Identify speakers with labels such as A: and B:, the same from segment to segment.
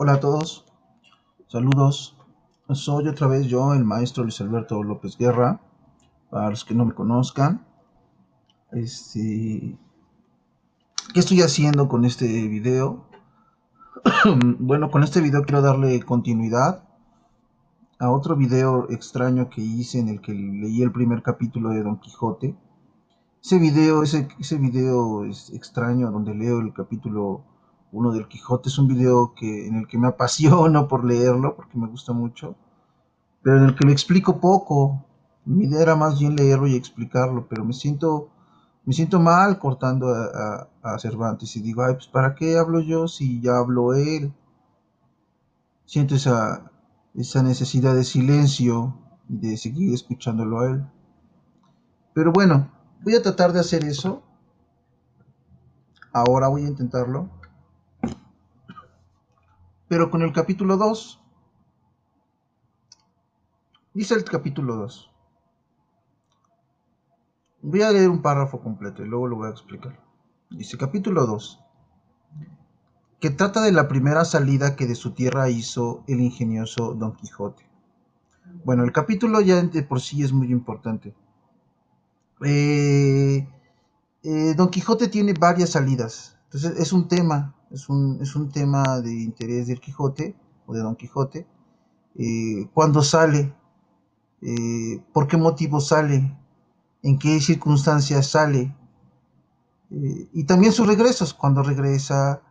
A: Hola a todos, saludos. Soy otra vez yo, el maestro Luis Alberto López Guerra. Para los que no me conozcan, este, ¿qué estoy haciendo con este video? bueno, con este video quiero darle continuidad a otro video extraño que hice en el que leí el primer capítulo de Don Quijote. Ese video, ese, ese video es extraño donde leo el capítulo uno del Quijote. Es un video que, en el que me apasiono por leerlo, porque me gusta mucho, pero en el que lo explico poco. Mi idea era más bien leerlo y explicarlo, pero me siento, me siento mal cortando a, Cervantes y digo, ay, pues ¿para qué hablo yo si ya habló él? Siento esa, esa necesidad de silencio y de seguir escuchándolo a él. Pero bueno, voy a tratar de hacer eso. Ahora voy a intentarlo pero con el capítulo 2. Dice el capítulo 2. Voy a leer un párrafo completo y luego lo voy a explicar. Dice capítulo 2. Que trata de la primera salida que de su tierra hizo el ingenioso Don Quijote. Bueno, el capítulo ya de por sí es muy importante. Eh, eh, Don Quijote tiene varias salidas. Entonces es un tema es un, es un tema de interés del Quijote o de Don Quijote. Eh, ¿Cuándo sale? Eh, ¿Por qué motivo sale? ¿En qué circunstancias sale? Eh, y también sus regresos, cuando regresa,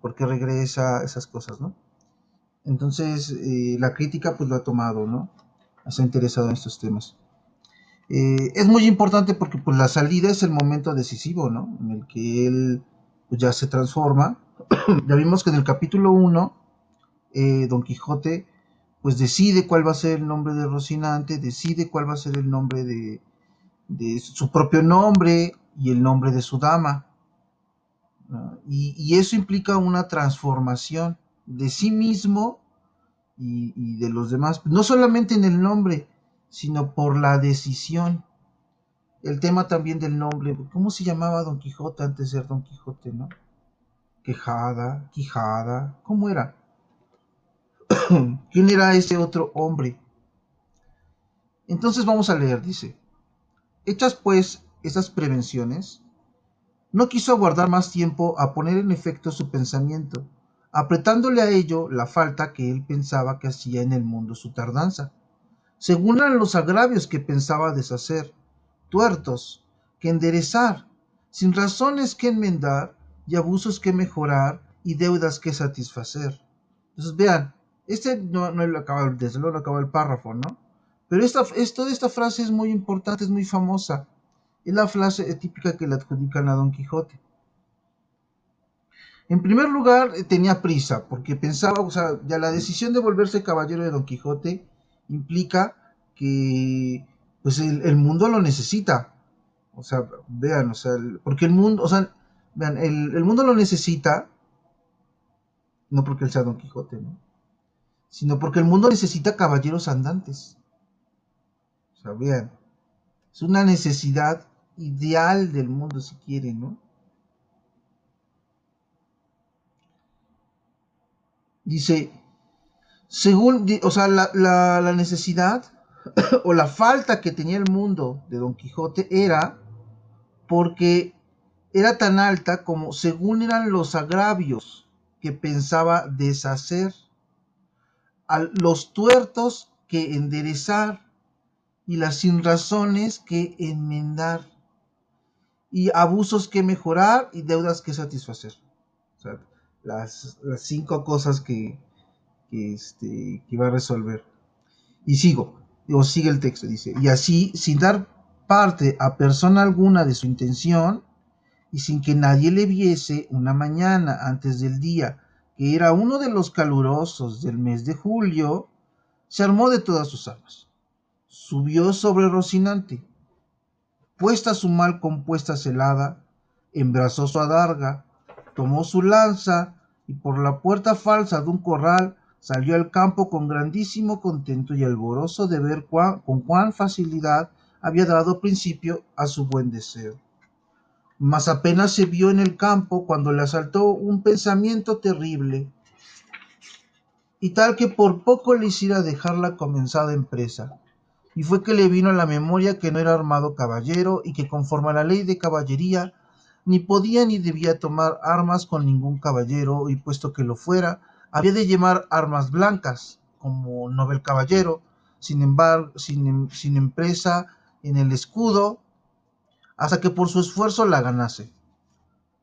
A: por qué regresa, esas cosas, ¿no? Entonces, la crítica pues lo ha tomado, ¿no? Se ha interesado en estos temas. es muy importante porque pues la salida es el momento decisivo, ¿no? En el que él pues, ya se transforma ya vimos que en el capítulo 1, eh, Don Quijote pues decide cuál va a ser el nombre de Rocinante, decide cuál va a ser el nombre de, su propio nombre y el nombre de su dama. Y, eso implica una transformación de sí mismo y, de los demás, no solamente en el nombre, sino por la decisión. El tema también del nombre, ¿cómo se llamaba Don Quijote antes de ser Don Quijote, no? Quejada, Quijada, ¿cómo era? ¿Quién era ese otro hombre? Entonces vamos a leer, dice. Hechas pues esas prevenciones, no quiso aguardar más tiempo a poner en efecto su pensamiento, apretándole a ello la falta que él pensaba que hacía en el mundo su tardanza, según eran los agravios que pensaba deshacer, tuertos, que enderezar, sin razones que enmendar, y abusos que mejorar y deudas que satisfacer. Entonces, vean, este no, no lo acaba, desde luego acaba el párrafo, ¿no? Pero esta, esto, esta frase es muy importante, es muy famosa. Es la frase típica que le adjudican a Don Quijote. En primer lugar, eh, tenía prisa, porque pensaba, o sea, ya la decisión de volverse caballero de Don Quijote implica que, pues, el, el mundo lo necesita. O sea, vean, o sea, porque el mundo, o sea, Vean, el, mundo lo necesita, no porque él sea Don Quijote, ¿no? Sino porque el mundo necesita caballeros andantes. O sea, vean, es una necesidad ideal del mundo, si quieren, ¿no? Dice, según, o sea, la, la necesidad o la falta que tenía el mundo de Don Quijote era porque era tan alta como según eran los agravios que pensaba deshacer, a los tuertos que enderezar y las sinrazones que enmendar, y abusos que mejorar y deudas que satisfacer. Las, cinco cosas que, que, este, que va a resolver. Y sigo, o sigue el texto, dice, y así, sin dar parte a persona alguna de su intención, y sin que nadie le viese una mañana antes del día, que era uno de los calurosos del mes de julio, se armó de todas sus armas. Subió sobre Rocinante, puesta su mal compuesta celada, embrazó su adarga, tomó su lanza y por la puerta falsa de un corral salió al campo con grandísimo contento y alborozo de ver con cuán facilidad había dado principio a su buen deseo mas apenas se vio en el campo cuando le asaltó un pensamiento terrible. y tal que por poco le hiciera dejar la comenzada empresa. Y fue que le vino a la memoria que no era armado caballero y que conforme a la ley de caballería ni podía ni debía tomar armas con ningún caballero, y puesto que lo fuera, había de llevar armas blancas, como novel caballero, sin embargo, sin, sin empresa en el escudo, hasta que por su esfuerzo la ganase.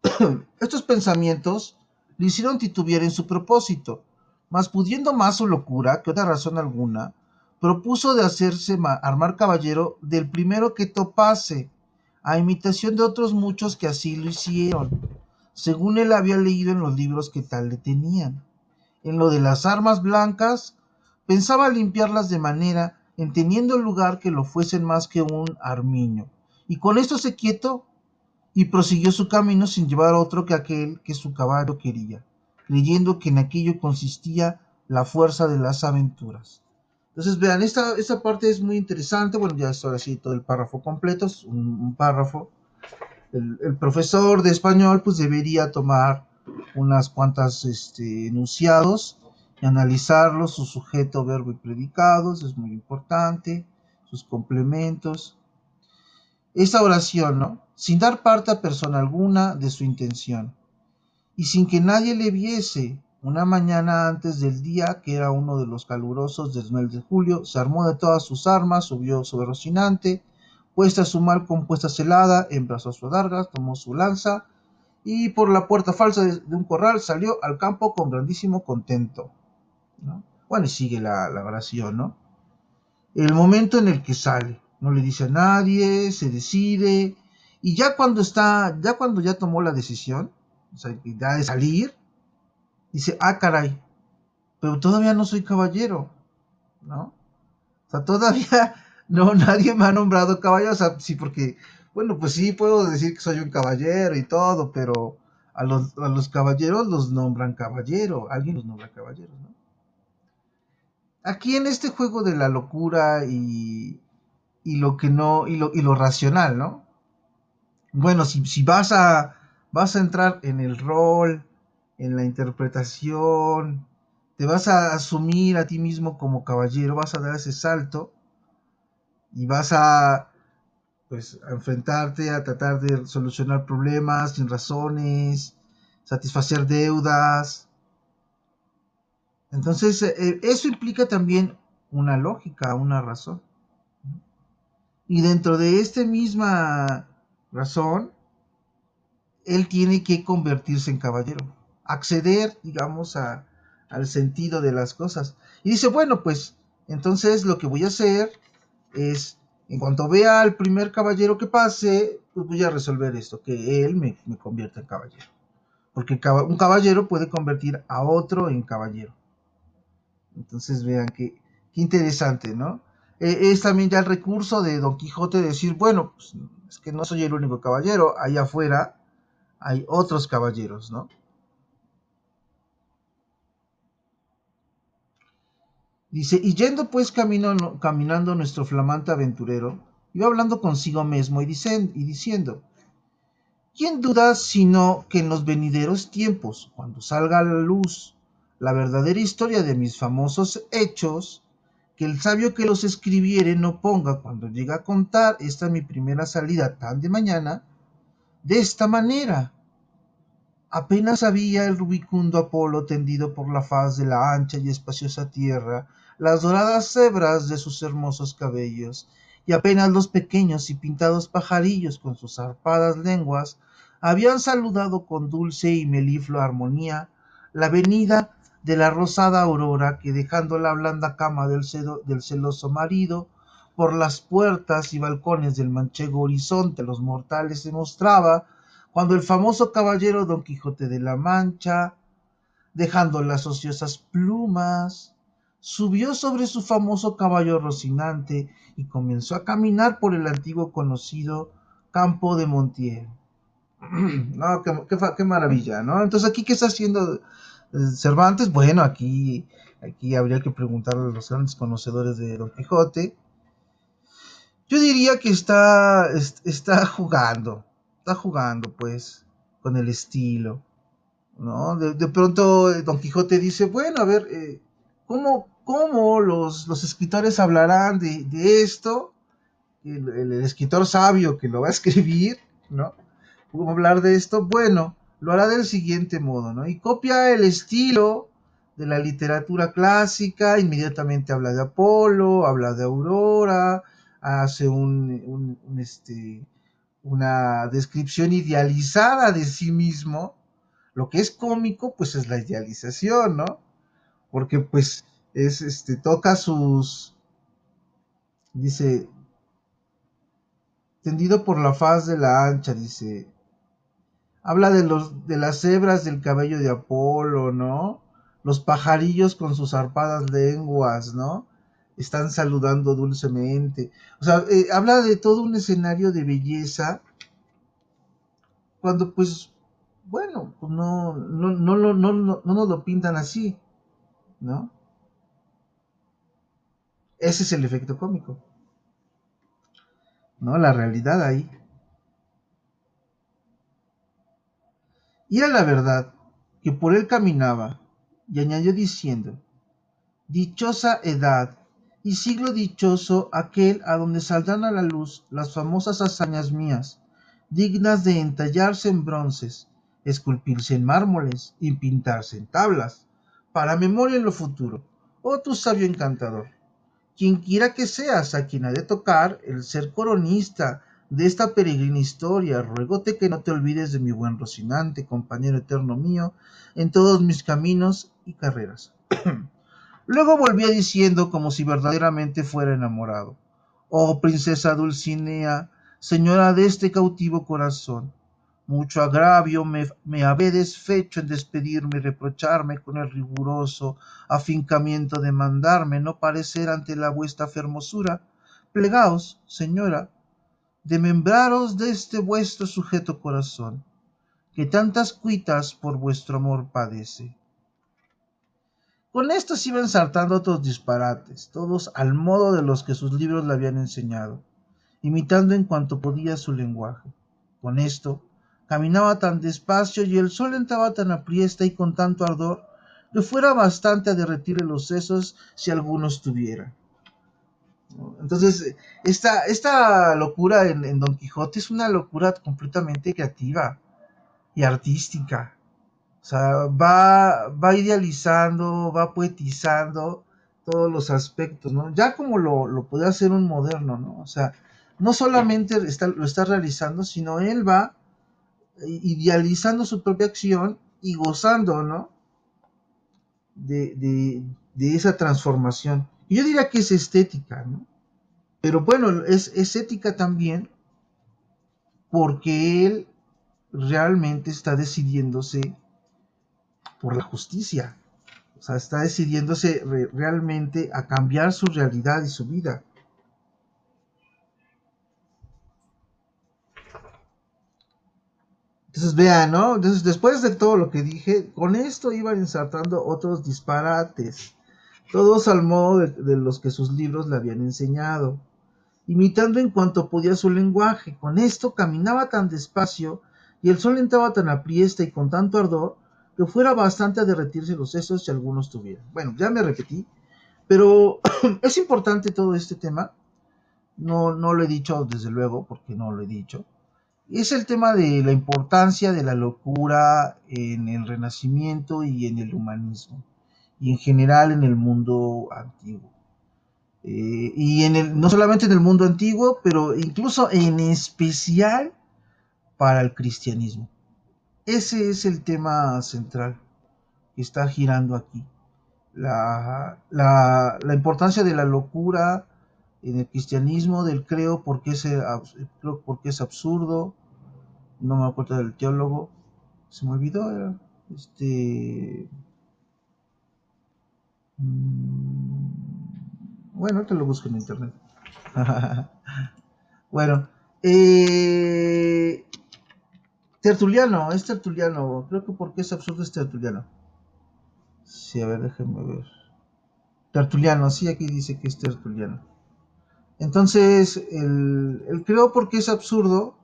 A: Estos pensamientos le hicieron titubear en su propósito, mas pudiendo más su locura que otra razón alguna, propuso de hacerse armar caballero del primero que topase, a imitación de otros muchos que así lo hicieron, según él había leído en los libros que tal le tenían. En lo de las armas blancas, pensaba limpiarlas de manera en teniendo lugar que lo fuesen más que un armiño. Y con esto se quieto y prosiguió su camino sin llevar otro que aquel que su caballo quería, creyendo que en aquello consistía la fuerza de las aventuras. Entonces, vean, esta, esta parte es muy interesante. Bueno, ya estoy así todo el párrafo completo, es un, párrafo. El, profesor de español, pues debería tomar unas cuantas este, enunciados y analizarlos, su sujeto, verbo y predicados, es muy importante, sus complementos. Esta oración, ¿no? Sin dar parte a persona alguna de su intención y sin que nadie le viese una mañana antes del día, que era uno de los calurosos del mes de julio, se armó de todas sus armas, subió sobre Rocinante, puesta su mal compuesta celada, embrazó su adarga, tomó su lanza, y por la puerta falsa de, un corral salió al campo con grandísimo contento. Bueno, y sigue la, la oración, ¿no? El momento en el que sale, no le dice a nadie, se decide, y ya cuando está, ya cuando ya tomó la decisión, o sea, ya de salir, dice, ah, caray, pero todavía no soy caballero, ¿no? O sea, todavía no, nadie me ha nombrado caballero, o sea, sí, porque, bueno, pues sí, puedo decir que soy un caballero y todo, pero a los, a los caballeros los nombran caballero, alguien los nombra caballeros, ¿no? Aquí en este juego de la locura y, y lo que no, y lo, y lo racional, ¿no? Bueno, si, si vas a, vas a entrar en el rol, en la interpretación, te vas a asumir a ti mismo como caballero, vas a dar ese salto y vas a pues a enfrentarte a tratar de solucionar problemas sin razones, satisfacer deudas. Entonces, eh, eso implica también una lógica, una razón. Y dentro de esta misma razón, él tiene que convertirse en caballero acceder, digamos, a, al sentido de las cosas. Y dice, bueno, pues entonces lo que voy a hacer es, en cuanto vea al primer caballero que pase, pues voy a resolver esto, que él me, convierta en caballero. Porque un caballero puede convertir a otro en caballero. Entonces vean qué, qué interesante, ¿no? E, es también ya el recurso de Don Quijote de decir, bueno, pues, es que no soy el único caballero, allá afuera hay otros caballeros, ¿no? Dice, y yendo pues camino, caminando nuestro flamante aventurero, iba hablando consigo mismo y, y diciendo, ¿quién duda sino que en los venideros tiempos, cuando salga a la luz la verdadera historia de mis famosos hechos, que el sabio que los escribiere no ponga cuando llega a contar esta mi primera salida tan de mañana, de esta manera, Apenas había el rubicundo Apolo tendido por la faz de la ancha y espaciosa tierra las doradas cebras de sus hermosos cabellos, y apenas los pequeños y pintados pajarillos con sus zarpadas lenguas habían saludado con dulce y meliflo armonía la venida de la rosada aurora que dejando la blanda cama del, del celoso marido por las puertas y balcones del manchego horizonte los mortales se mostraba cuando el famoso caballero Don Quijote de la Mancha, dejando las ociosas plumas, subió sobre su famoso caballo Rocinante y comenzó a caminar por el antiguo conocido campo de Montiel. no, qué, maravilla, ¿no? Entonces, ¿aquí qué está haciendo eh, Cervantes? Bueno, aquí, aquí habría que preguntarle a los grandes conocedores de Don Quijote. Yo diría que está, está jugando, está jugando pues con el estilo, ¿no? De, pronto eh, Don Quijote dice, bueno, a ver, eh, ¿cómo, cómo los, los, escritores hablarán de, esto? El, el, escritor sabio que lo va a escribir, ¿no? ¿Cómo hablar de esto? Bueno, lo hará del siguiente modo, ¿no? Y copia el estilo de la literatura clásica, inmediatamente habla de Apolo, habla de Aurora, hace un, este, una descripción idealizada de sí mismo. Lo que es cómico, pues es la idealización, ¿no? Porque pues es, este, toca sus, dice, tendido por la faz de la ancha, dice, habla de, los, de las hebras del cabello de Apolo, ¿no? Los pajarillos con sus arpadas lenguas, ¿no? Están saludando dulcemente. O sea, eh, habla de todo un escenario de belleza. Cuando pues, bueno, pues no, no, no, no, no, no, no nos lo pintan así, ¿no? Ese es el efecto cómico. ¿No? La realidad ahí. Y era la verdad que por él caminaba, y añadió diciendo, Dichosa edad y siglo dichoso aquel a donde saldrán a la luz las famosas hazañas mías, dignas de entallarse en bronces, esculpirse en mármoles y pintarse en tablas, para memoria en lo futuro. Oh tu sabio encantador, quien quiera que seas a quien ha de tocar el ser coronista de esta peregrina historia, ruégote que no te olvides de mi buen Rocinante, compañero eterno mío, en todos mis caminos y carreras. Luego volvía diciendo como si verdaderamente fuera enamorado. Oh princesa Dulcinea, señora de este cautivo corazón, mucho agravio me, me habedes fecho en despedirme y reprocharme con el riguroso afincamiento de mandarme no parecer ante la vuestra fermosura. Plegaos, señora, de membraros de este vuestro sujeto corazón, que tantas cuitas por vuestro amor padece. Con esto se iban saltando otros disparates, todos al modo de los que sus libros le habían enseñado, imitando en cuanto podía su lenguaje. Con esto, caminaba tan despacio y el sol entraba tan apriesta y con tanto ardor, que fuera bastante a derretirle los sesos si algunos tuviera. Entonces, esta, esta locura en, Don Quijote es una locura completamente creativa y artística. O sea, va, va idealizando, va poetizando todos los aspectos, ¿no? Ya como lo, lo puede hacer un moderno, ¿no? O sea, no solamente está, lo está realizando, sino él va idealizando su propia acción y gozando, ¿no? De, de, esa transformación. Yo diría que es estética, ¿no? Pero bueno, es, es ética también porque él realmente está decidiéndose por la justicia. O sea, está decidiéndose realmente a cambiar su realidad y su vida. Entonces vean, ¿no? Entonces después de todo lo que dije, con esto iban insertando otros disparates, todos al modo de los que sus libros le habían enseñado imitando en cuanto podía su lenguaje. Con esto caminaba tan despacio y el sol entraba tan apriesta y con tanto ardor que fuera bastante a derretirse los sesos si algunos tuvieran. Bueno, ya me repetí, pero es importante todo este tema. No, no lo he dicho desde luego, porque no lo he dicho. Es el tema de la importancia de la locura en el renacimiento y en el humanismo, y en general en el mundo antiguo. Eh, y en el, no solamente en el mundo antiguo, pero incluso en especial para el cristianismo. Ese es el tema central que está girando aquí. La, la, la importancia de la locura en el cristianismo, del creo porque es, porque es absurdo, no me acuerdo del teólogo, se me olvidó, este... Mm, bueno, te lo busco en internet. bueno, eh, Tertuliano, es Tertuliano. Creo que porque es absurdo es Tertuliano. Sí, a ver, déjenme ver. Tertuliano, sí, aquí dice que es Tertuliano. Entonces, el, creo porque es absurdo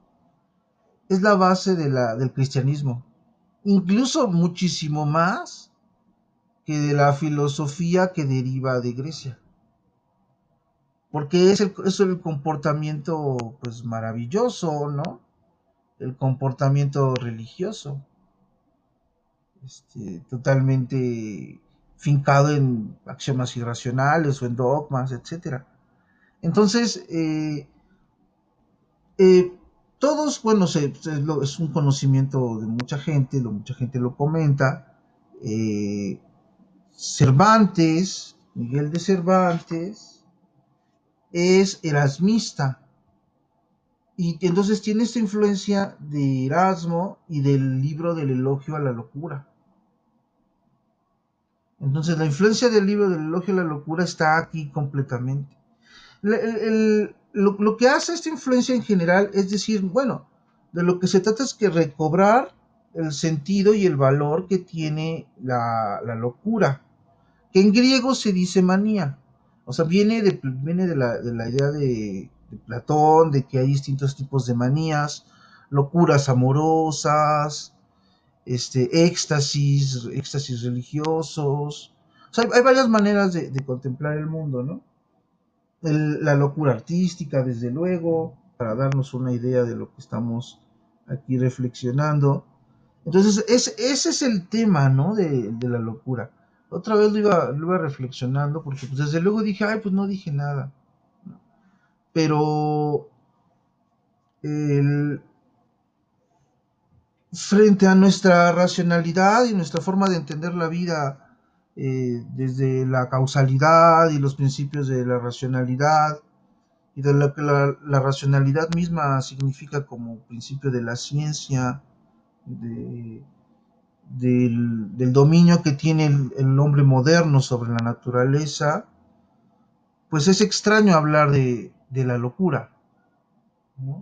A: es la base del cristianismo. Incluso muchísimo más que de la filosofía que deriva de Grecia. Porque es el, el comportamiento pues maravilloso, ¿no? El comportamiento religioso. Este, totalmente fincado en axiomas irracionales o en dogmas, etc. Entonces, eh, eh, todos, bueno, es un conocimiento de mucha gente, lo, mucha gente lo comenta. Eh, Cervantes, Miguel de Cervantes, es erasmista. Y entonces tiene esta influencia de Erasmo y del libro del elogio a la locura. Entonces la influencia del libro del elogio a la locura está aquí completamente. Lo, que hace esta influencia en general es decir, bueno, de lo que se trata es que recobrar el sentido y el valor que tiene la, locura, que en griego se dice manía. O sea, viene de, viene de, la, idea de, de Platón, de que hay distintos tipos de manías, locuras amorosas, este, éxtasis, éxtasis religiosos. O sea, hay, varias maneras de, contemplar el mundo, ¿no? La locura artística, desde luego, para darnos una idea de lo que estamos aquí reflexionando. Entonces, ese es el tema, ¿no? De, la locura. Otra vez lo iba, lo iba reflexionando, porque pues, desde luego dije, ay, pues no dije nada. Pero frente a nuestra racionalidad y nuestra forma de entender la vida eh, desde la causalidad y los principios de la racionalidad y de lo que la, racionalidad misma significa como principio de la ciencia, del, dominio que tiene el, hombre moderno sobre la naturaleza, pues es extraño hablar de, la locura.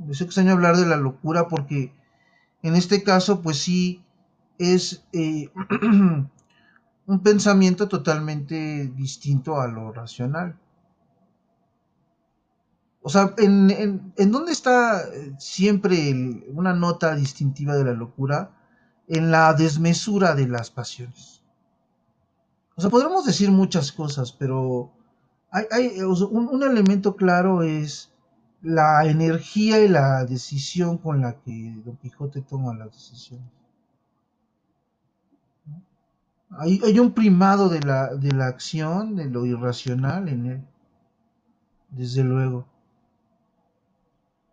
A: Es extraño hablar de la locura porque en este caso, pues sí, es eh, un pensamiento totalmente distinto a lo racional. O sea, ¿en, dónde está eh, siempre una nota distintiva de la locura? En la desmesura de las pasiones. O sea, podremos decir muchas cosas, pero hay, un, elemento claro es la energía y la decisión con la que Don Quijote toma las decisiones. Hay, un primado de la, de la acción, de lo irracional en él, desde luego.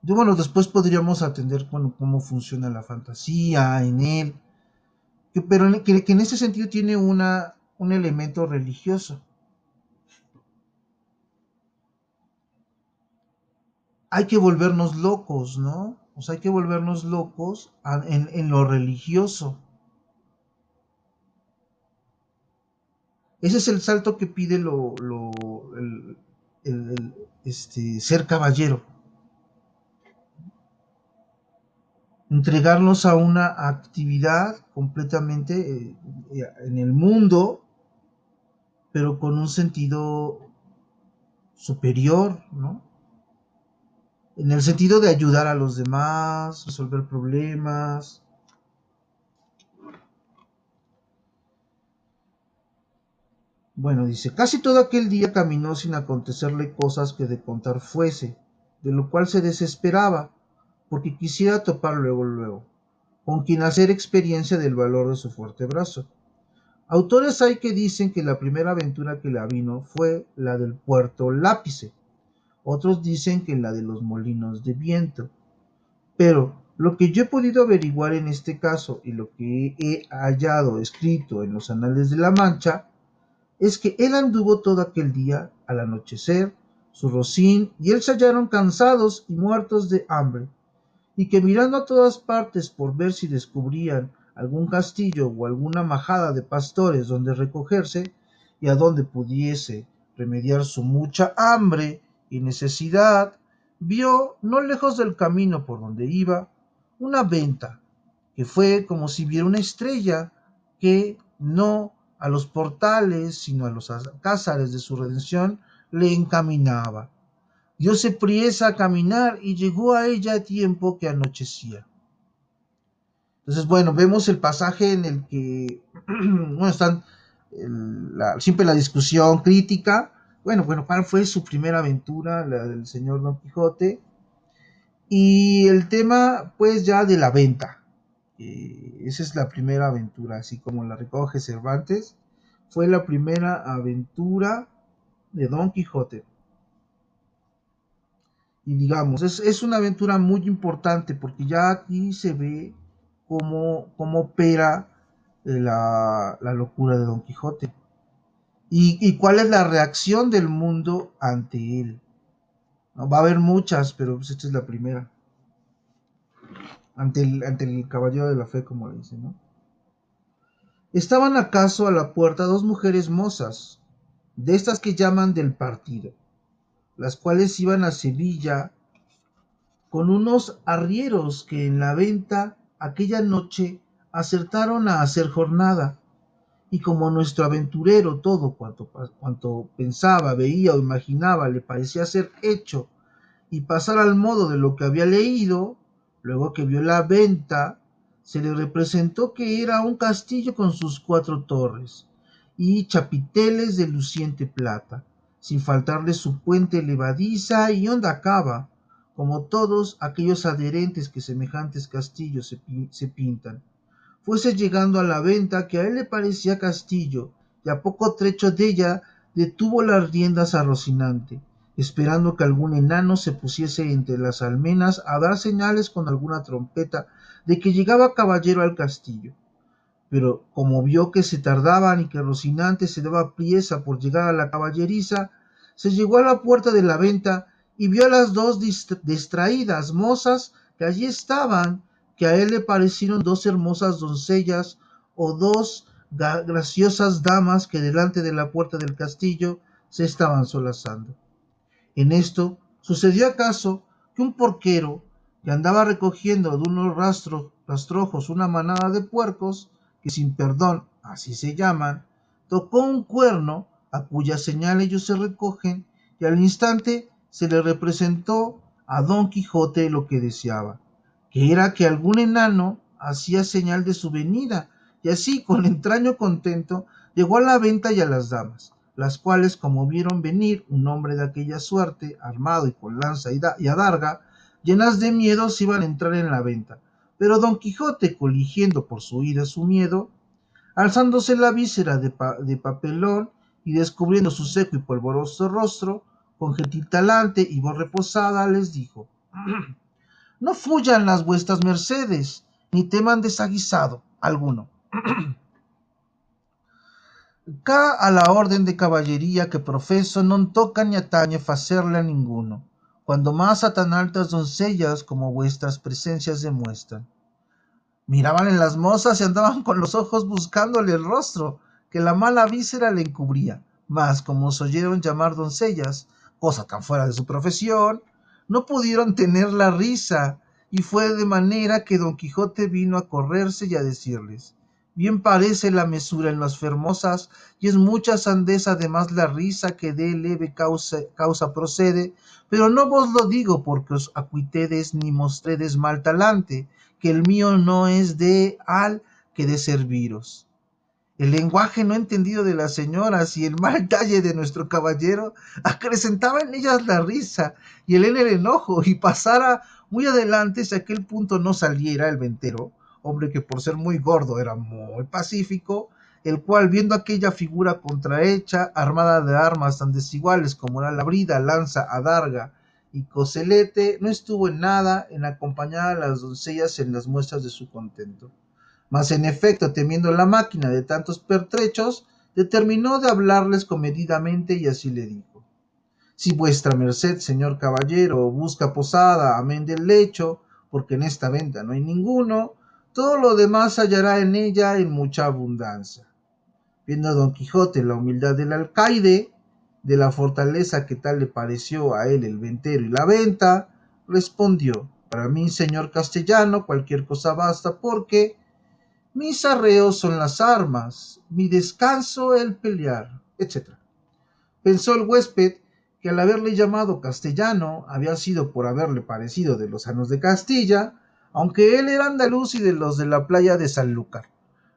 A: Bueno, después podríamos atender cómo funciona la fantasía en él, pero que, que en ese sentido tiene una, un elemento religioso. hay que volvernos locos, ¿no? O sea, hay que volvernos locos en, lo religioso. Ese es el salto que pide lo, el, este, ser caballero. Entregarnos a una actividad completamente eh, en el mundo, pero con un sentido superior, ¿no? en el sentido de ayudar a los demás, resolver problemas. Bueno, dice, casi todo aquel día caminó sin acontecerle cosas que de contar fuese, de lo cual se desesperaba, porque quisiera topar luego, luego, con quien hacer experiencia del valor de su fuerte brazo. Autores hay que dicen que la primera aventura que la vino fue la del puerto Lápice, otros dicen que la de los molinos de viento. Pero lo que yo he podido averiguar en este caso y lo que he hallado escrito en los anales de la Mancha es que él anduvo todo aquel día al anochecer, su rocín y él se hallaron cansados y muertos de hambre, y que mirando a todas partes por ver si descubrían algún castillo o alguna majada de pastores donde recogerse y a donde pudiese remediar su mucha hambre y necesidad, vio, no lejos del camino por donde iba, una venta, que fue como si viera una estrella que no a los portales, sino a los alcázares de su redención, le encaminaba. Diose priesa a caminar y llegó a ella a tiempo que anochecía. Entonces, bueno, vemos el pasaje en el que bueno, están siempre la discusión crítica. Bueno, bueno, ¿cuál fue su primera aventura, la del señor Don Quijote? Y el tema, pues ya de la venta. Eh, esa es la primera aventura, así como la recoge Cervantes. Fue la primera aventura de Don Quijote. Y digamos, es, una aventura muy importante porque ya aquí se ve cómo, cómo opera la, locura de Don Quijote. Y, cuál es la reacción del mundo ante él. Va a haber muchas, pero pues esta es la primera. Ante el, ante el caballero de la fe, como le dicen, ¿no? Estaban acaso a la puerta dos mujeres mozas, de estas que llaman del partido, las cuales iban a Sevilla con unos arrieros que en la venta aquella noche acertaron a hacer jornada, y como nuestro aventurero todo cuanto, cuanto pensaba, veía o imaginaba le parecía ser hecho y pasar al modo de lo que había leído, luego que vio la venta, se le representó que era un castillo con sus cuatro torres y chapiteles de luciente plata, sin faltarle su puente levadiza y honda cava, como todos aquellos adherentes que semejantes castillos se, pintan. Fuese llegando a la venta que a él le parecía castillo, y a poco trecho de ella detuvo las riendas a Rocinante, esperando que algún enano se pusiese entre las almenas a dar señales con alguna trompeta de que llegaba caballero al castillo. Pero como vio que se tardaban y que Rocinante se daba priesa por llegar a la caballeriza, se llegó a la puerta de la venta y vio a las dos distraídas mozas que allí estaban que a él le parecieron dos hermosas doncellas o dos graciosas damas que delante de la puerta del castillo se estaban solazando. En esto sucedió acaso que un porquero que andaba recogiendo de unos rastros, rastrojos una manada de puercos, que sin perdón así se llaman, tocó un cuerno a cuya señal ellos se recogen, y al instante se le representó a Don Quijote lo que deseaba que era que algún enano hacía señal de su venida, y así, con entraño contento, llegó a la venta y a las damas, las cuales, como vieron venir un hombre de aquella suerte, armado y con lanza y, adarga, llenas de miedo se iban a entrar en la venta. Pero don Quijote, coligiendo por su ida su miedo, alzándose la víscera de, de papelón y descubriendo su seco y polvoroso rostro, con gentil talante y voz reposada, les dijo no fuyan las vuestras mercedes, ni teman desaguisado alguno. Ca a la orden de caballería que profeso non toca ni atañe facerle a ninguno, cuando más a tan altas doncellas como vuestras presencias demuestran. Miraban en las mozas y andaban con los ojos buscándole el rostro, que la mala víscera le encubría, mas como os oyeron llamar doncellas, cosa tan fuera de su profesión, no pudieron tener la risa, y fue de manera que don Quijote vino a correrse y a decirles Bien parece la mesura en las fermosas, y es mucha sandeza además la risa que de leve causa, procede, pero no vos lo digo porque os acuitedes ni mostredes mal talante, que el mío no es de al que de serviros. El lenguaje no entendido de las señoras y el mal talle de nuestro caballero acrecentaba en ellas la risa y él en el enojo y pasara muy adelante si aquel punto no saliera el ventero, hombre que por ser muy gordo era muy pacífico, el cual viendo aquella figura contrahecha, armada de armas tan desiguales como la labrida, lanza, adarga y coselete, no estuvo en nada en acompañar a las doncellas en las muestras de su contento. Mas en efecto, temiendo la máquina de tantos pertrechos, determinó de hablarles comedidamente y así le dijo. Si vuestra merced, señor caballero, busca posada, amén del lecho, porque en esta venta no hay ninguno, todo lo demás hallará en ella en mucha abundancia. Viendo don Quijote la humildad del alcaide, de la fortaleza que tal le pareció a él el ventero y la venta, respondió, para mí, señor castellano, cualquier cosa basta, porque mis arreos son las armas, mi descanso el pelear, etc. Pensó el huésped que al haberle llamado castellano había sido por haberle parecido de los anos de Castilla, aunque él era andaluz y de los de la playa de Sanlúcar,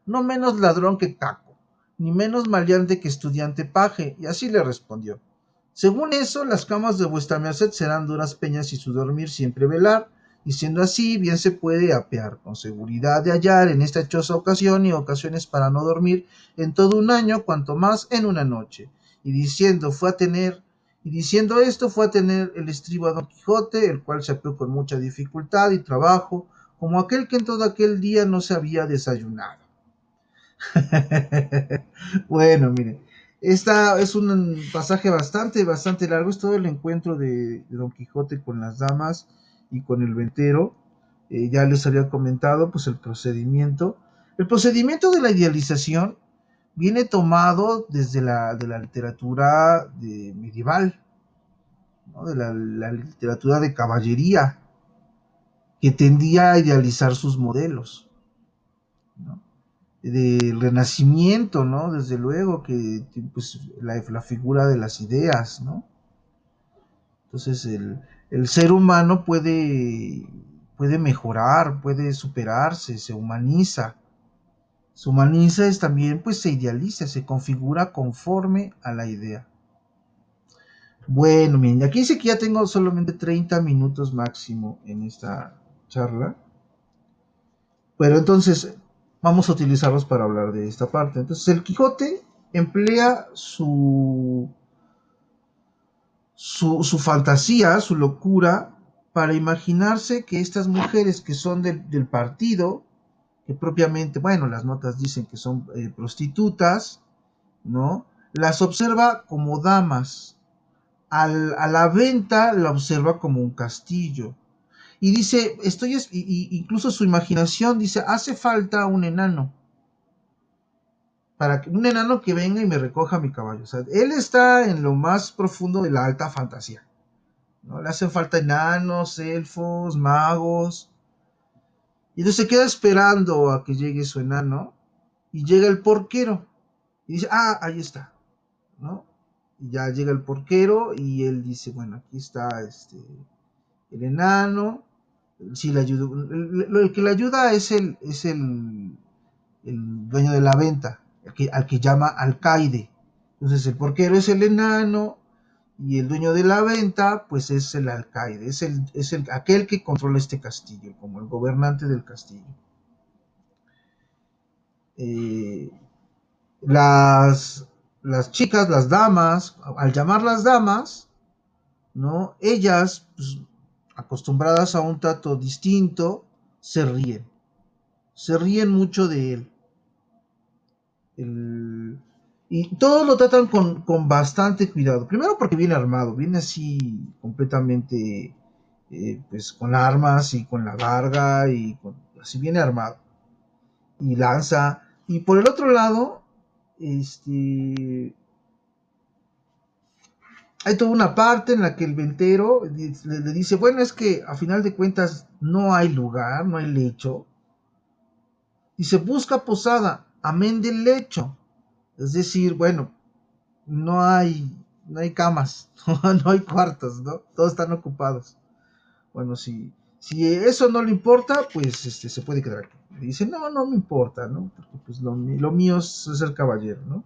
A: no menos ladrón que caco, ni menos maleante que estudiante paje, y así le respondió. Según eso, las camas de vuestra merced serán duras peñas y su dormir siempre velar, y siendo así, bien se puede apear con seguridad de hallar en esta hechosa ocasión y ocasiones para no dormir en todo un año, cuanto más en una noche. Y diciendo fue a tener, y diciendo esto fue a tener el estribo a Don Quijote, el cual se apeó con mucha dificultad y trabajo, como aquel que en todo aquel día no se había desayunado. bueno, miren, esta es un pasaje bastante, bastante largo, es todo el encuentro de, Don Quijote con las damas y con el ventero. Eh, ya les había comentado pues el procedimiento. El procedimiento de la idealización viene tomado desde la, de la literatura medieval, de la, literatura de caballería, que tendía a idealizar sus modelos. Del renacimiento, ¿no? Desde luego que pues, la, la figura de las ideas, ¿no? Entonces el, el ser humano puede, puede mejorar, puede superarse, se humaniza. Humaniza es también, pues se idealiza, se configura conforme a la idea. Bueno, miren, aquí dice que ya tengo solamente 30 minutos máximo en esta charla. Pero entonces vamos a utilizarlos para hablar de esta parte. Entonces el Quijote emplea su su, fantasía, su locura, para imaginarse que estas mujeres que son del, partido, que propiamente, bueno, las notas dicen que son eh, prostitutas, ¿no? Las observa como damas. a la venta la observa como un castillo. Y dice, estoy, incluso su imaginación dice, hace falta un enano para que un enano que venga y me recoja mi caballo. O sea, él está en lo más profundo de la alta fantasía. ¿no? Le hacen falta enanos, elfos, magos. Y entonces se queda esperando a que llegue su enano. Y llega el porquero. Y dice, ah, ahí está. ¿no? Y ya llega el porquero y él dice, bueno, aquí está este, el enano. Sí, le ayuda. El, que le ayuda es el, es el, el dueño de la venta al que llama alcaide. Entonces el porquero es el enano y el dueño de la venta pues es el alcaide, es, el, es el, aquel que controla este castillo, como el gobernante del castillo. Eh, las, las chicas, las damas, al llamar las damas, ¿no? Ellas, pues, acostumbradas a un trato distinto, se ríen. Se ríen mucho de él y todos lo tratan con, bastante cuidado. Primero porque viene armado, viene así completamente, eh, pues con armas y con la larga y así viene armado. Y lanza. Y por el otro lado, este, hay toda una parte en la que el ventero le, dice, bueno, es que a final de cuentas no hay lugar, no hay lecho. Dice, busca posada amén del lecho. Es decir, bueno, no hay, no hay camas, no hay cuartos, ¿no? Todos están ocupados. Bueno, si, si eso no le importa, pues este, se puede quedar aquí. dice, no, no me importa, ¿no? Porque pues lo, mío es ser caballero, ¿no?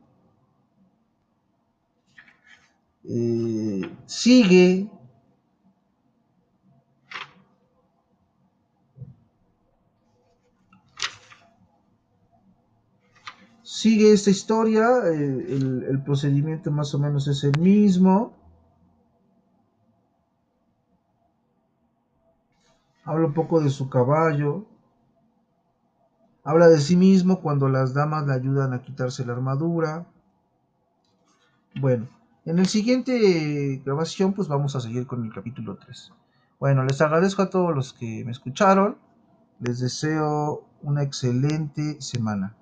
A: Eh, sigue Sigue esta historia, eh, el, procedimiento más o menos es el mismo. Habla un poco de su caballo. Habla de sí mismo cuando las damas le ayudan a quitarse la armadura. Bueno, en el siguiente grabación pues vamos a seguir con el capítulo 3. Bueno, les agradezco a todos los que me escucharon. Les deseo una excelente semana.